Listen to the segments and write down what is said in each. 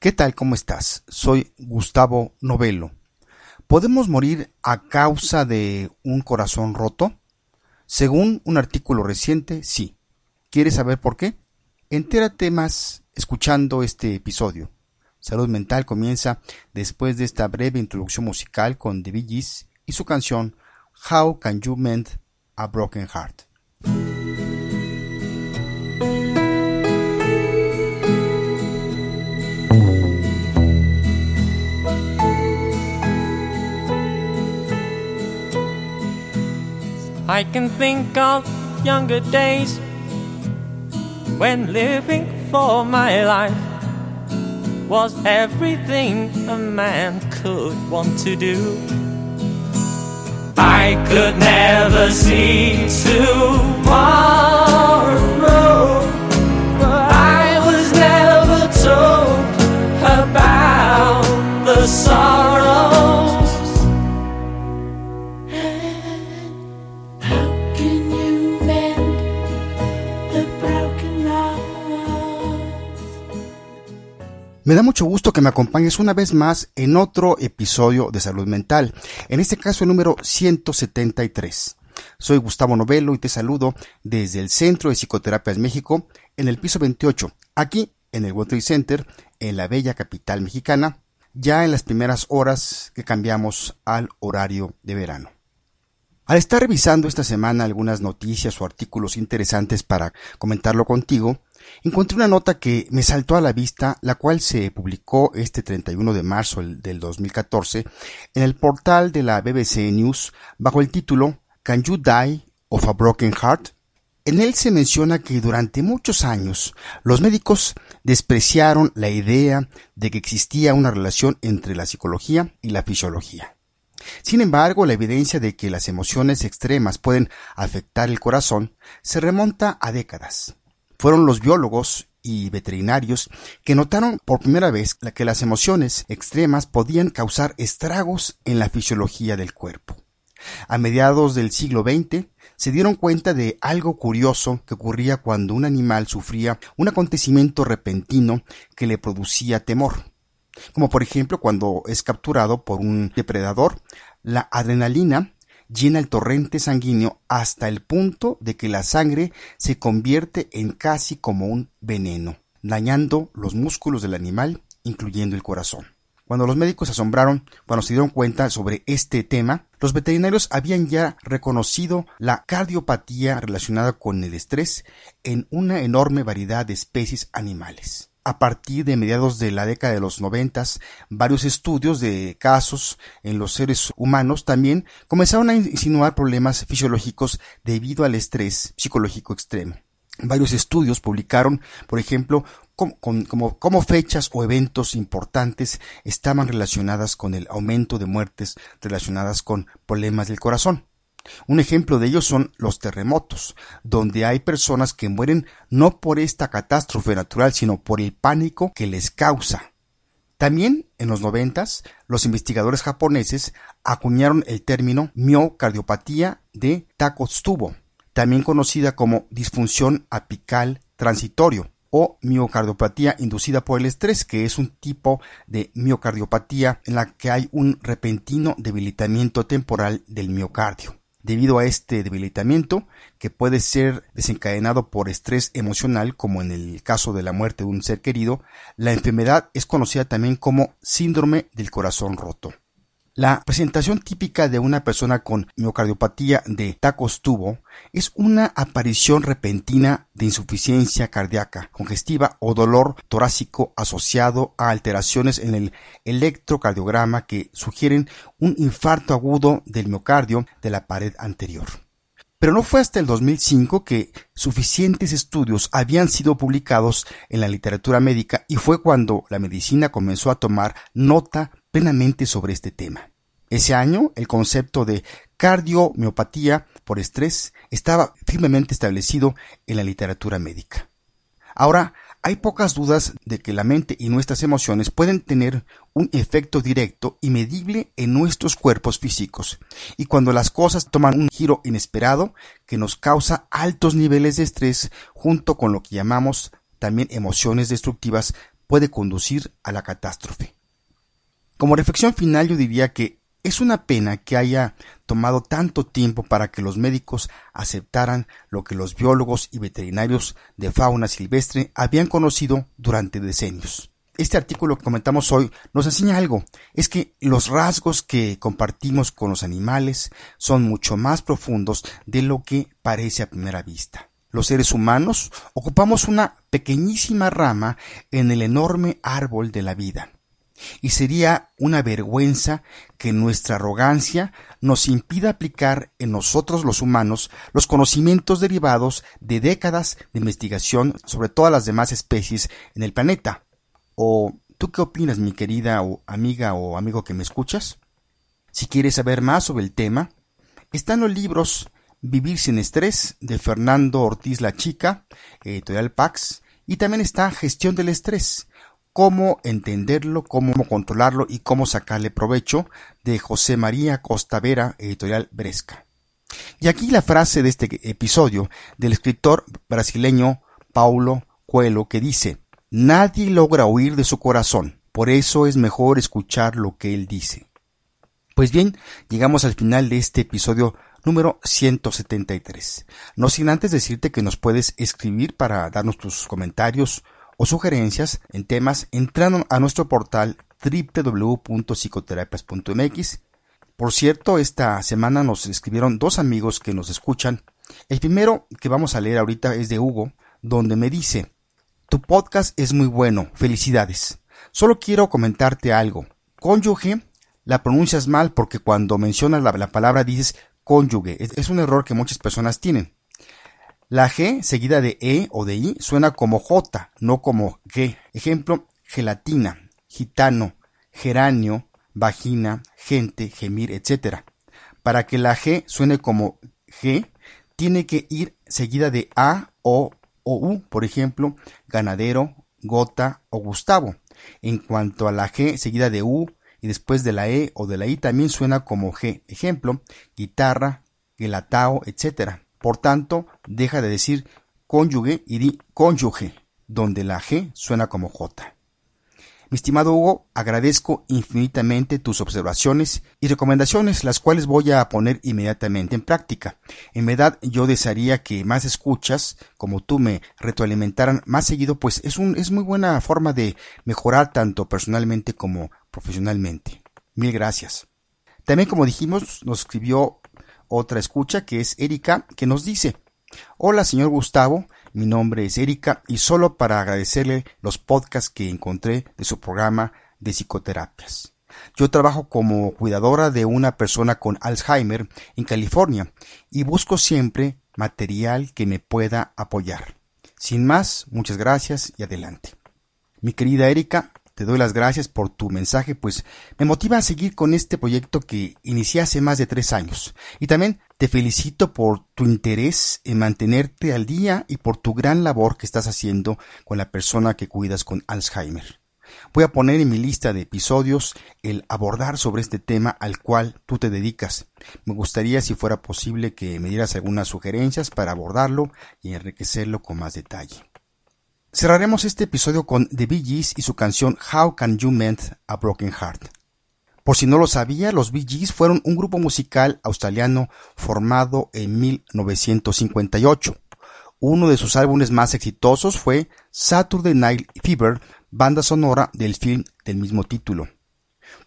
¿Qué tal? ¿Cómo estás? Soy Gustavo Novelo. ¿Podemos morir a causa de un corazón roto? Según un artículo reciente, sí. ¿Quieres saber por qué? Entérate más escuchando este episodio. Salud Mental comienza después de esta breve introducción musical con The Bee Gees y su canción How Can You Mend a Broken Heart. I can think of younger days when living for my life was everything a man could want to do. I could never see tomorrow, Me da mucho gusto que me acompañes una vez más en otro episodio de Salud Mental, en este caso el número 173. Soy Gustavo Novelo y te saludo desde el Centro de Psicoterapias México en el piso 28, aquí en el World Trade Center, en la bella capital mexicana, ya en las primeras horas que cambiamos al horario de verano. Al estar revisando esta semana algunas noticias o artículos interesantes para comentarlo contigo, encontré una nota que me saltó a la vista, la cual se publicó este 31 de marzo del 2014 en el portal de la BBC News bajo el título Can You Die of a Broken Heart? En él se menciona que durante muchos años los médicos despreciaron la idea de que existía una relación entre la psicología y la fisiología. Sin embargo, la evidencia de que las emociones extremas pueden afectar el corazón se remonta a décadas. Fueron los biólogos y veterinarios que notaron por primera vez que las emociones extremas podían causar estragos en la fisiología del cuerpo. A mediados del siglo XX se dieron cuenta de algo curioso que ocurría cuando un animal sufría un acontecimiento repentino que le producía temor como por ejemplo cuando es capturado por un depredador, la adrenalina llena el torrente sanguíneo hasta el punto de que la sangre se convierte en casi como un veneno, dañando los músculos del animal, incluyendo el corazón. Cuando los médicos se asombraron cuando se dieron cuenta sobre este tema, los veterinarios habían ya reconocido la cardiopatía relacionada con el estrés en una enorme variedad de especies animales a partir de mediados de la década de los noventas, varios estudios de casos en los seres humanos también comenzaron a insinuar problemas fisiológicos debido al estrés psicológico extremo. Varios estudios publicaron, por ejemplo, cómo, fechas o eventos importantes estaban relacionadas con el aumento de muertes relacionadas con problemas del corazón. Un ejemplo de ello son los terremotos, donde hay personas que mueren no por esta catástrofe natural, sino por el pánico que les causa. También en los noventas, los investigadores japoneses acuñaron el término miocardiopatía de Takotsubo, también conocida como disfunción apical transitorio o miocardiopatía inducida por el estrés, que es un tipo de miocardiopatía en la que hay un repentino debilitamiento temporal del miocardio. Debido a este debilitamiento, que puede ser desencadenado por estrés emocional, como en el caso de la muerte de un ser querido, la enfermedad es conocida también como síndrome del corazón roto. La presentación típica de una persona con miocardiopatía de tacos tubo es una aparición repentina de insuficiencia cardíaca, congestiva o dolor torácico asociado a alteraciones en el electrocardiograma que sugieren un infarto agudo del miocardio de la pared anterior. Pero no fue hasta el 2005 que suficientes estudios habían sido publicados en la literatura médica y fue cuando la medicina comenzó a tomar nota plenamente sobre este tema. Ese año, el concepto de cardiomiopatía por estrés estaba firmemente establecido en la literatura médica. Ahora, hay pocas dudas de que la mente y nuestras emociones pueden tener un efecto directo y medible en nuestros cuerpos físicos, y cuando las cosas toman un giro inesperado que nos causa altos niveles de estrés junto con lo que llamamos también emociones destructivas puede conducir a la catástrofe. Como reflexión final yo diría que es una pena que haya tomado tanto tiempo para que los médicos aceptaran lo que los biólogos y veterinarios de fauna silvestre habían conocido durante decenios. Este artículo que comentamos hoy nos enseña algo, es que los rasgos que compartimos con los animales son mucho más profundos de lo que parece a primera vista. Los seres humanos ocupamos una pequeñísima rama en el enorme árbol de la vida y sería una vergüenza que nuestra arrogancia nos impida aplicar en nosotros los humanos los conocimientos derivados de décadas de investigación sobre todas las demás especies en el planeta. ¿O tú qué opinas, mi querida o amiga o amigo que me escuchas? Si quieres saber más sobre el tema, están los libros Vivir sin estrés de Fernando Ortiz La Chica, editorial Pax, y también está Gestión del estrés cómo entenderlo, cómo controlarlo y cómo sacarle provecho de José María Costa Vera, editorial Bresca. Y aquí la frase de este episodio del escritor brasileño Paulo Coelho que dice, Nadie logra oír de su corazón, por eso es mejor escuchar lo que él dice. Pues bien, llegamos al final de este episodio número 173. No sin antes decirte que nos puedes escribir para darnos tus comentarios, o sugerencias en temas entrando a nuestro portal www.psicoterapias.mx. Por cierto, esta semana nos escribieron dos amigos que nos escuchan. El primero que vamos a leer ahorita es de Hugo, donde me dice, Tu podcast es muy bueno, felicidades. Solo quiero comentarte algo. Cónyuge la pronuncias mal porque cuando mencionas la, palabra dices cónyuge. es un error que muchas personas tienen. La G seguida de E o de I suena como J, no como G. Ejemplo, gelatina, gitano, geranio, vagina, gente, gemir, etc. Para que la G suene como G, tiene que ir seguida de A, O o U, por ejemplo, ganadero, gota o Gustavo. En cuanto a la G seguida de U y después de la E o de la I también suena como G. Ejemplo, guitarra, gelatao, etc. Por tanto, deja de decir cónyuge y di cónyuge, donde la G suena como J. Mi estimado Hugo, agradezco infinitamente tus observaciones y recomendaciones, las cuales voy a poner inmediatamente en práctica. En verdad, yo desearía que más escuchas, como tú, me retroalimentaran más seguido, pues es, un, es muy buena forma de mejorar tanto personalmente como profesionalmente. Mil gracias. También, como dijimos, nos escribió otra escucha que es Erika, que nos dice, Hola señor Gustavo, mi nombre es Erika y solo para agradecerle los podcasts que encontré de su programa de psicoterapias. Yo trabajo como cuidadora de una persona con Alzheimer en California y busco siempre material que me pueda apoyar. Sin más, muchas gracias y adelante. Mi querida Erika, te doy las gracias por tu mensaje, pues me motiva a seguir con este proyecto que inicié hace más de tres años. Y también te felicito por tu interés en mantenerte al día y por tu gran labor que estás haciendo con la persona que cuidas con Alzheimer. Voy a poner en mi lista de episodios el abordar sobre este tema al cual tú te dedicas. Me gustaría, si fuera posible, que me dieras algunas sugerencias para abordarlo y enriquecerlo con más detalle. Cerraremos este episodio con The Bee Gees y su canción How Can You Mend a Broken Heart. Por si no lo sabía, los Bee Gees fueron un grupo musical australiano formado en 1958. Uno de sus álbumes más exitosos fue Saturday Night Fever, banda sonora del film del mismo título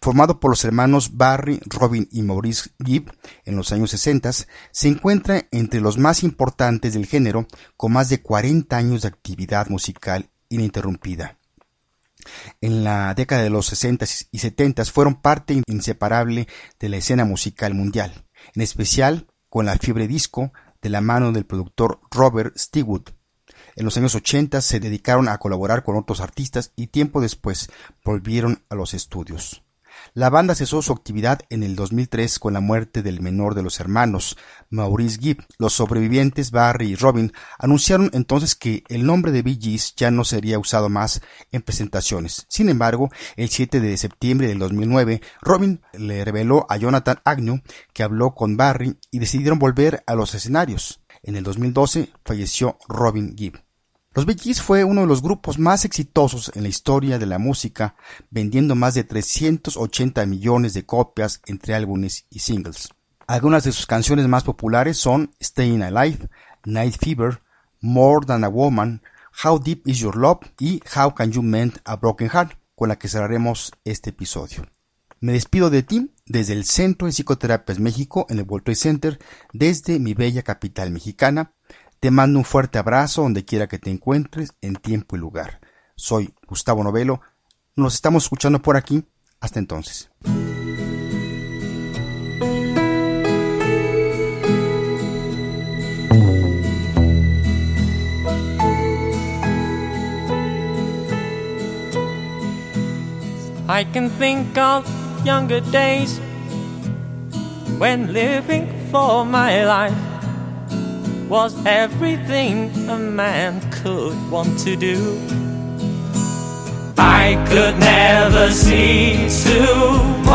formado por los hermanos Barry, Robin y Maurice Gibb en los años 60, se encuentra entre los más importantes del género, con más de 40 años de actividad musical ininterrumpida. En la década de los 60 y 70 fueron parte inseparable de la escena musical mundial, en especial con la fiebre disco de la mano del productor Robert Stigwood. En los años 80 se dedicaron a colaborar con otros artistas y tiempo después volvieron a los estudios. La banda cesó su actividad en el 2003 con la muerte del menor de los hermanos, Maurice Gibb. Los sobrevivientes, Barry y Robin, anunciaron entonces que el nombre de Bee Gees ya no sería usado más en presentaciones. Sin embargo, el 7 de septiembre del 2009, Robin le reveló a Jonathan Agnew que habló con Barry y decidieron volver a los escenarios. En el 2012 falleció Robin Gibb. Los Bee fue uno de los grupos más exitosos en la historia de la música, vendiendo más de 380 millones de copias entre álbumes y singles. Algunas de sus canciones más populares son Staying Alive, Night Fever, More Than a Woman, How Deep Is Your Love y How Can You Mend a Broken Heart, con la que cerraremos este episodio. Me despido de ti desde el Centro de Psicoterapias México en el World Trade Center, desde mi bella capital mexicana. Te mando un fuerte abrazo donde quiera que te encuentres, en tiempo y lugar. Soy Gustavo Novelo. Nos estamos escuchando por aquí. Hasta entonces. I can think of younger days when living for my life was everything a man could want to do. I could never see tomorrow,